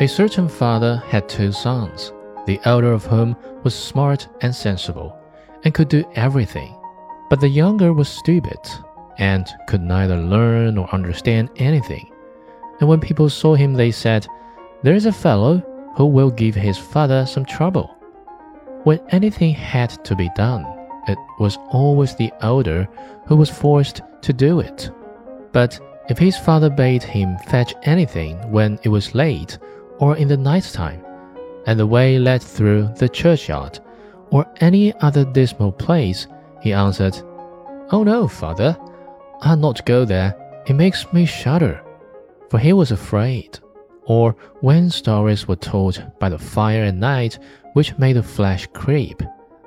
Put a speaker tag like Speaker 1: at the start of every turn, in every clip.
Speaker 1: A certain father had two sons, the elder of whom was smart and sensible, and could do everything. But the younger was stupid, and could neither learn nor understand anything. And when people saw him, they said, There is a fellow who will give his father some trouble. When anything had to be done, it was always the elder who was forced to do it. But if his father bade him fetch anything when it was late or in the night time, and the way led through the churchyard, or any other dismal place, he answered, Oh no, father, I'll not go there. It makes me shudder. For he was afraid. Or when stories were told by the fire at night, which made the flesh creep,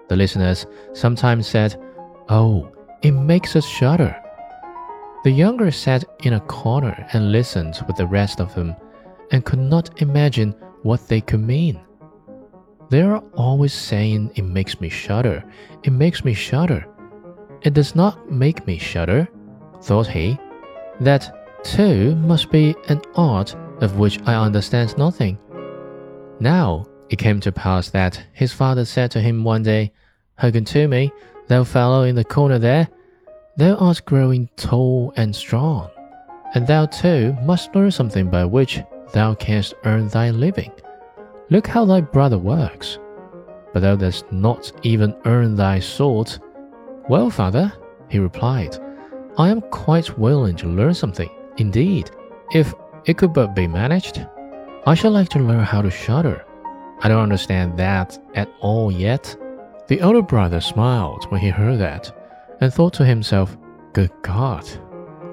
Speaker 1: the listeners sometimes said, Oh, it makes us shudder. The younger sat in a corner and listened with the rest of them, and could not imagine what they could mean. They are always saying, It makes me shudder, it makes me shudder. It does not make me shudder, thought he. That, too, must be an art of which I understand nothing. Now it came to pass that his father said to him one day, Hearken to me, thou fellow in the corner there, thou art growing tall and strong, and thou too must learn something by which thou canst earn thy living. Look how thy brother works, but thou dost not even earn thy salt. Well, father, he replied, I am quite willing to learn something. Indeed, if it could but be managed, I should like to learn how to shudder. I don't understand that at all yet. The older brother smiled when he heard that, and thought to himself, Good God,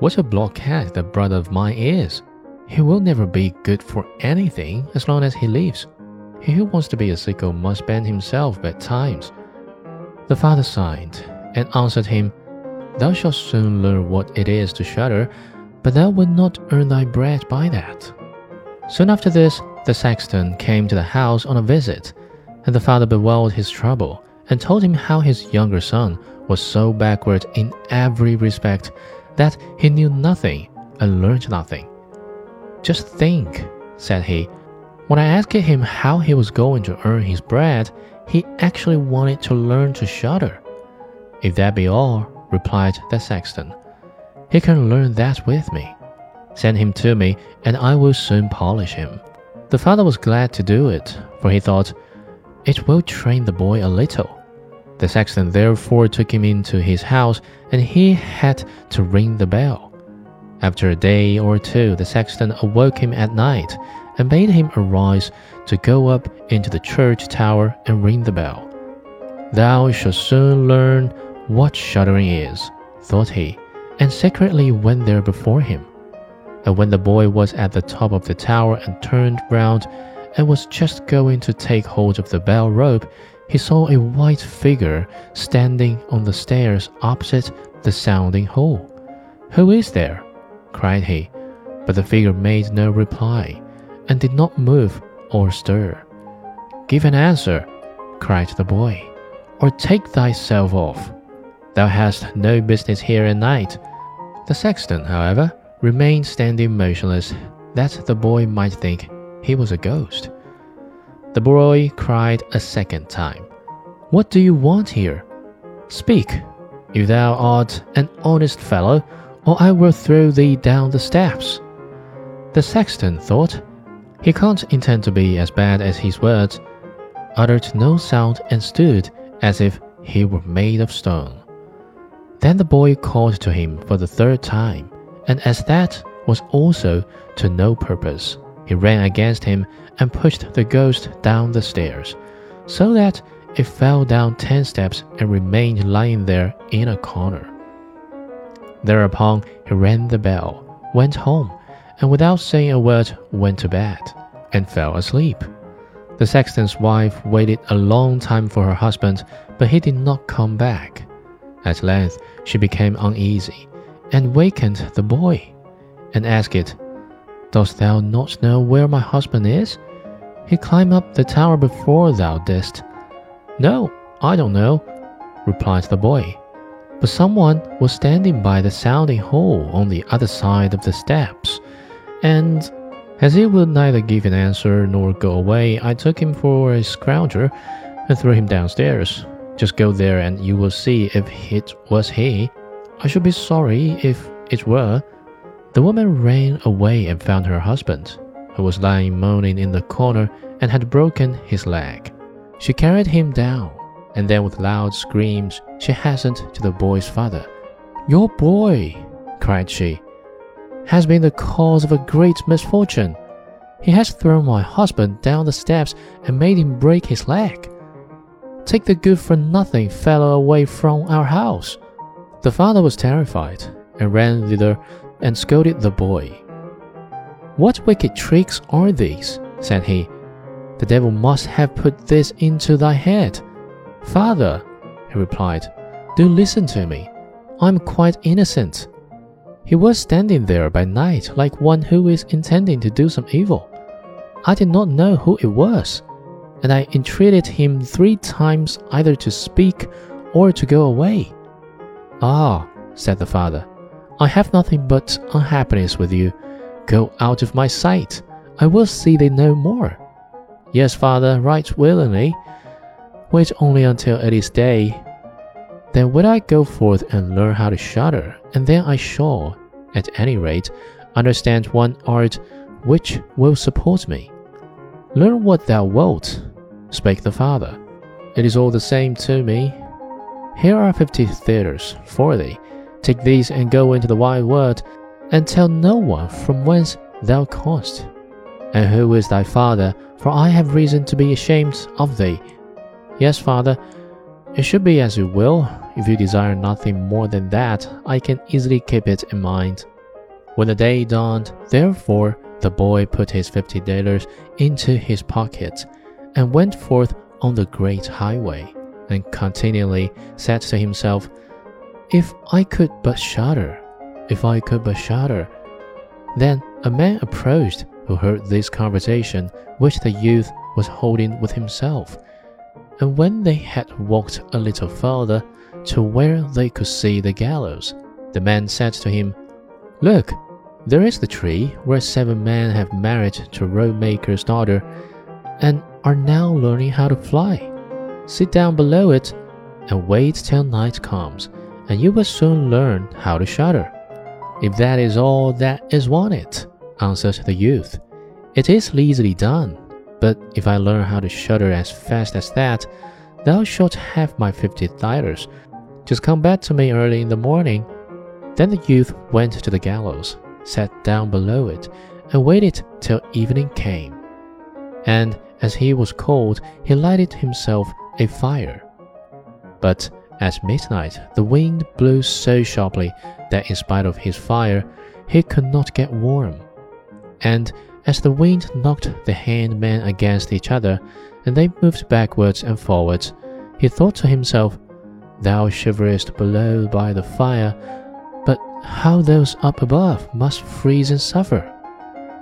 Speaker 1: what a blockhead that brother of mine is. He will never be good for anything as long as he lives. He who wants to be a sicko must bend himself at times. The father sighed and answered him, Thou shalt soon learn what it is to shudder, but thou wilt not earn thy bread by that. Soon after this, the sexton came to the house on a visit, and the father bewailed his trouble and told him how his younger son was so backward in every respect that he knew nothing and learned nothing. Just think, said he, when I asked him how he was going to earn his bread, he actually wanted to learn to shudder. If that be all, replied the sexton, he can learn that with me. Send him to me, and I will soon polish him. The father was glad to do it, for he thought, It will train the boy a little. The sexton therefore took him into his house, and he had to ring the bell. After a day or two, the sexton awoke him at night and bade him arise to go up into the church tower and ring the bell. Thou shalt soon learn what shuddering is, thought he, and secretly went there before him. And when the boy was at the top of the tower and turned round and was just going to take hold of the bell rope, he saw a white figure standing on the stairs opposite the sounding hole. Who is there? Cried he, but the figure made no reply and did not move or stir. Give an answer, cried the boy, or take thyself off. Thou hast no business here at night. The sexton, however, remained standing motionless, that the boy might think he was a ghost. The boy cried a second time, What do you want here? Speak, if thou art an honest fellow, or I will throw thee down the steps. The sexton thought, He can't intend to be as bad as his words, uttered no sound, and stood as if he were made of stone. Then the boy called to him for the third time, and as that was also to no purpose, he ran against him and pushed the ghost down the stairs, so that it fell down ten steps and remained lying there in a corner. Thereupon he rang the bell, went home, and without saying a word went to bed, and fell asleep. The sexton's wife waited a long time for her husband, but he did not come back. At length she became uneasy, and wakened the boy, and asked it, Dost thou not know where my husband is? He climbed up the tower before thou didst. No, I don't know, replied the boy but someone was standing by the sounding hole on the other side of the steps. And As he would neither give an answer nor go away, I took him for a scrounger and threw him downstairs. Just go there and you will see if it was he. I should be sorry if it were. The woman ran away and found her husband, who was lying moaning in the corner and had broken his leg. She carried him down, and then with loud screams she hastened to the boy's father. Your boy, cried she, has been the cause of a great misfortune. He has thrown my husband down the steps and made him break his leg. Take the good for nothing fellow away from our house. The father was terrified and ran thither and scolded the boy. What wicked tricks are these? said he. The devil must have put this into thy head. Father, he replied, do listen to me. I am quite innocent. He was standing there by night like one who is intending to do some evil. I did not know who it was, and I entreated him three times either to speak or to go away. Ah, said the father, I have nothing but unhappiness with you. Go out of my sight. I will see thee no more. Yes, father, right willingly. Wait only until it is day. Then will I go forth and learn how to shudder, and then I shall, at any rate, understand one art which will support me. Learn what thou wilt, spake the father. It is all the same to me. Here are fifty thalers for thee. Take these and go into the wide world, and tell no one from whence thou comest, and who is thy father, for I have reason to be ashamed of thee. Yes, father, it should be as you will. If you desire nothing more than that, I can easily keep it in mind. When the day dawned, therefore, the boy put his fifty thalers into his pocket and went forth on the great highway, and continually said to himself, If I could but shudder, if I could but shudder. Then a man approached who heard this conversation which the youth was holding with himself. And when they had walked a little further to where they could see the gallows, the man said to him, Look, there is the tree where seven men have married to a robe maker's daughter, and are now learning how to fly. Sit down below it and wait till night comes, and you will soon learn how to shudder. If that is all that is wanted, answered the youth, it is easily done. But if I learn how to shudder as fast as that, thou shalt have my fifty thalers. Just come back to me early in the morning. Then the youth went to the gallows, sat down below it, and waited till evening came. And as he was cold, he lighted himself a fire. But at midnight, the wind blew so sharply that in spite of his fire, he could not get warm. And as the wind knocked the hangmen against each other, and they moved backwards and forwards, he thought to himself, Thou shiverest below by the fire, but how those up above must freeze and suffer.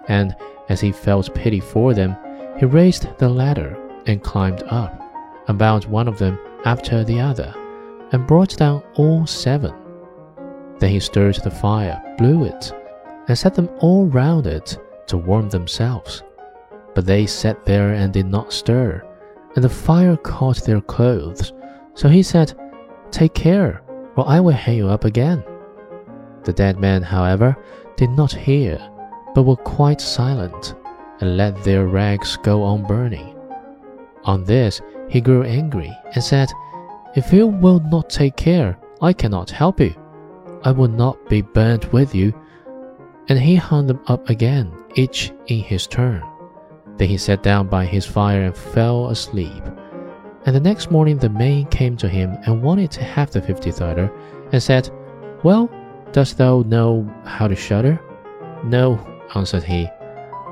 Speaker 1: And as he felt pity for them, he raised the ladder and climbed up, and bound one of them after the other, and brought down all seven. Then he stirred the fire, blew it, and set them all round it to warm themselves. But they sat there and did not stir, and the fire caught their clothes. So he said, Take care, or I will hang you up again. The dead men, however, did not hear, but were quite silent and let their rags go on burning. On this, he grew angry and said, If you will not take care, I cannot help you. I will not be burnt with you. And he hung them up again, each in his turn. Then he sat down by his fire and fell asleep. And the next morning the man came to him and wanted to have the fifty thaler, and said, Well, dost thou know how to shudder? No, answered he.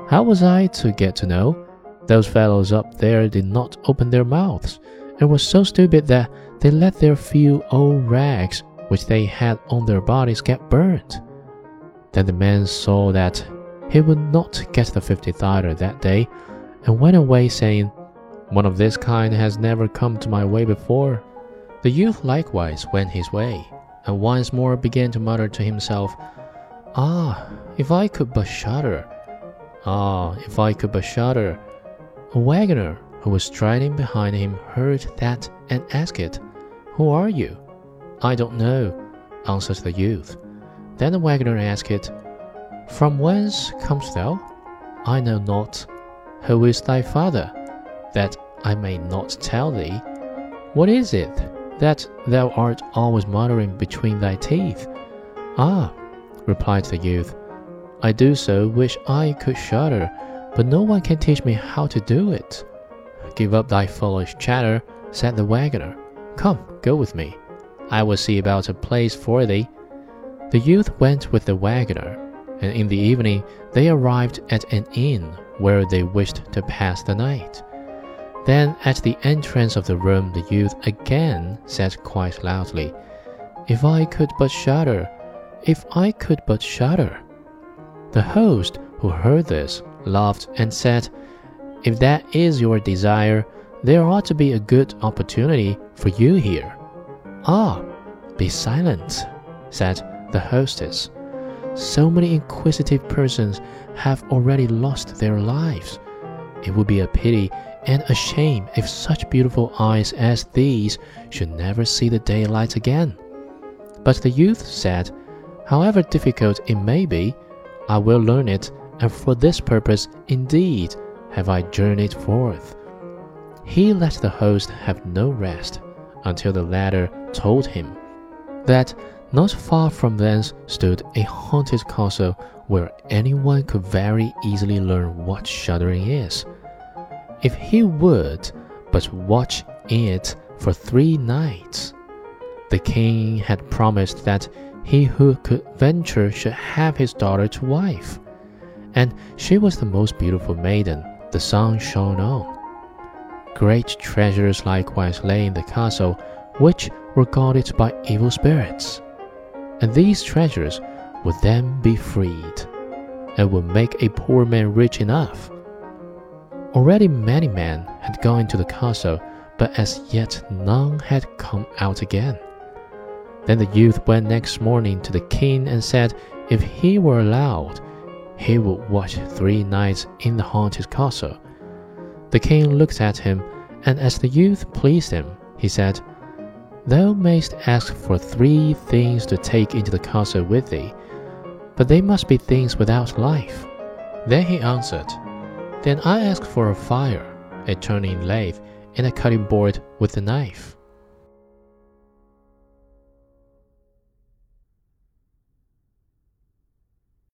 Speaker 1: How was I to get to know? Those fellows up there did not open their mouths, and were so stupid that they let their few old rags which they had on their bodies get burnt. Then the man saw that he would not get the fifty thaler that day, and went away saying, One of this kind has never come to my way before. The youth likewise went his way, and once more began to mutter to himself, Ah, if I could but shudder! Ah, if I could but shudder! A wagoner who was striding behind him heard that and asked, it, Who are you? I don't know, answered the youth. Then the wagoner asked, From whence comest thou? I know not. Who is thy father? That I may not tell thee. What is it that thou art always muttering between thy teeth? Ah, replied the youth, I do so wish I could shudder, but no one can teach me how to do it. Give up thy foolish chatter, said the wagoner. Come, go with me. I will see about a place for thee. The youth went with the wagoner, and in the evening they arrived at an inn where they wished to pass the night. Then at the entrance of the room the youth again said quite loudly, If I could but shudder, if I could but shudder. The host, who heard this, laughed and said, If that is your desire, there ought to be a good opportunity for you here. Ah, be silent, said the hostess. So many inquisitive persons have already lost their lives. It would be a pity and a shame if such beautiful eyes as these should never see the daylight again. But the youth said, However difficult it may be, I will learn it, and for this purpose indeed have I journeyed forth. He let the host have no rest until the latter told him that not far from thence stood a haunted castle where anyone could very easily learn what shuddering is. If he would but watch it for three nights, the king had promised that he who could venture should have his daughter to wife. And she was the most beautiful maiden the sun shone on. Great treasures likewise lay in the castle, which were guarded by evil spirits. And these treasures would then be freed, and would make a poor man rich enough. Already many men had gone into the castle, but as yet none had come out again. Then the youth went next morning to the king and said if he were allowed, he would watch three nights in the haunted castle. The king looked at him, and as the youth pleased him, he said, Thou mayst ask for three things to take into the castle with thee, but they must be things without life. Then he answered, Then I ask for a fire, a turning lathe, and a cutting board with a knife.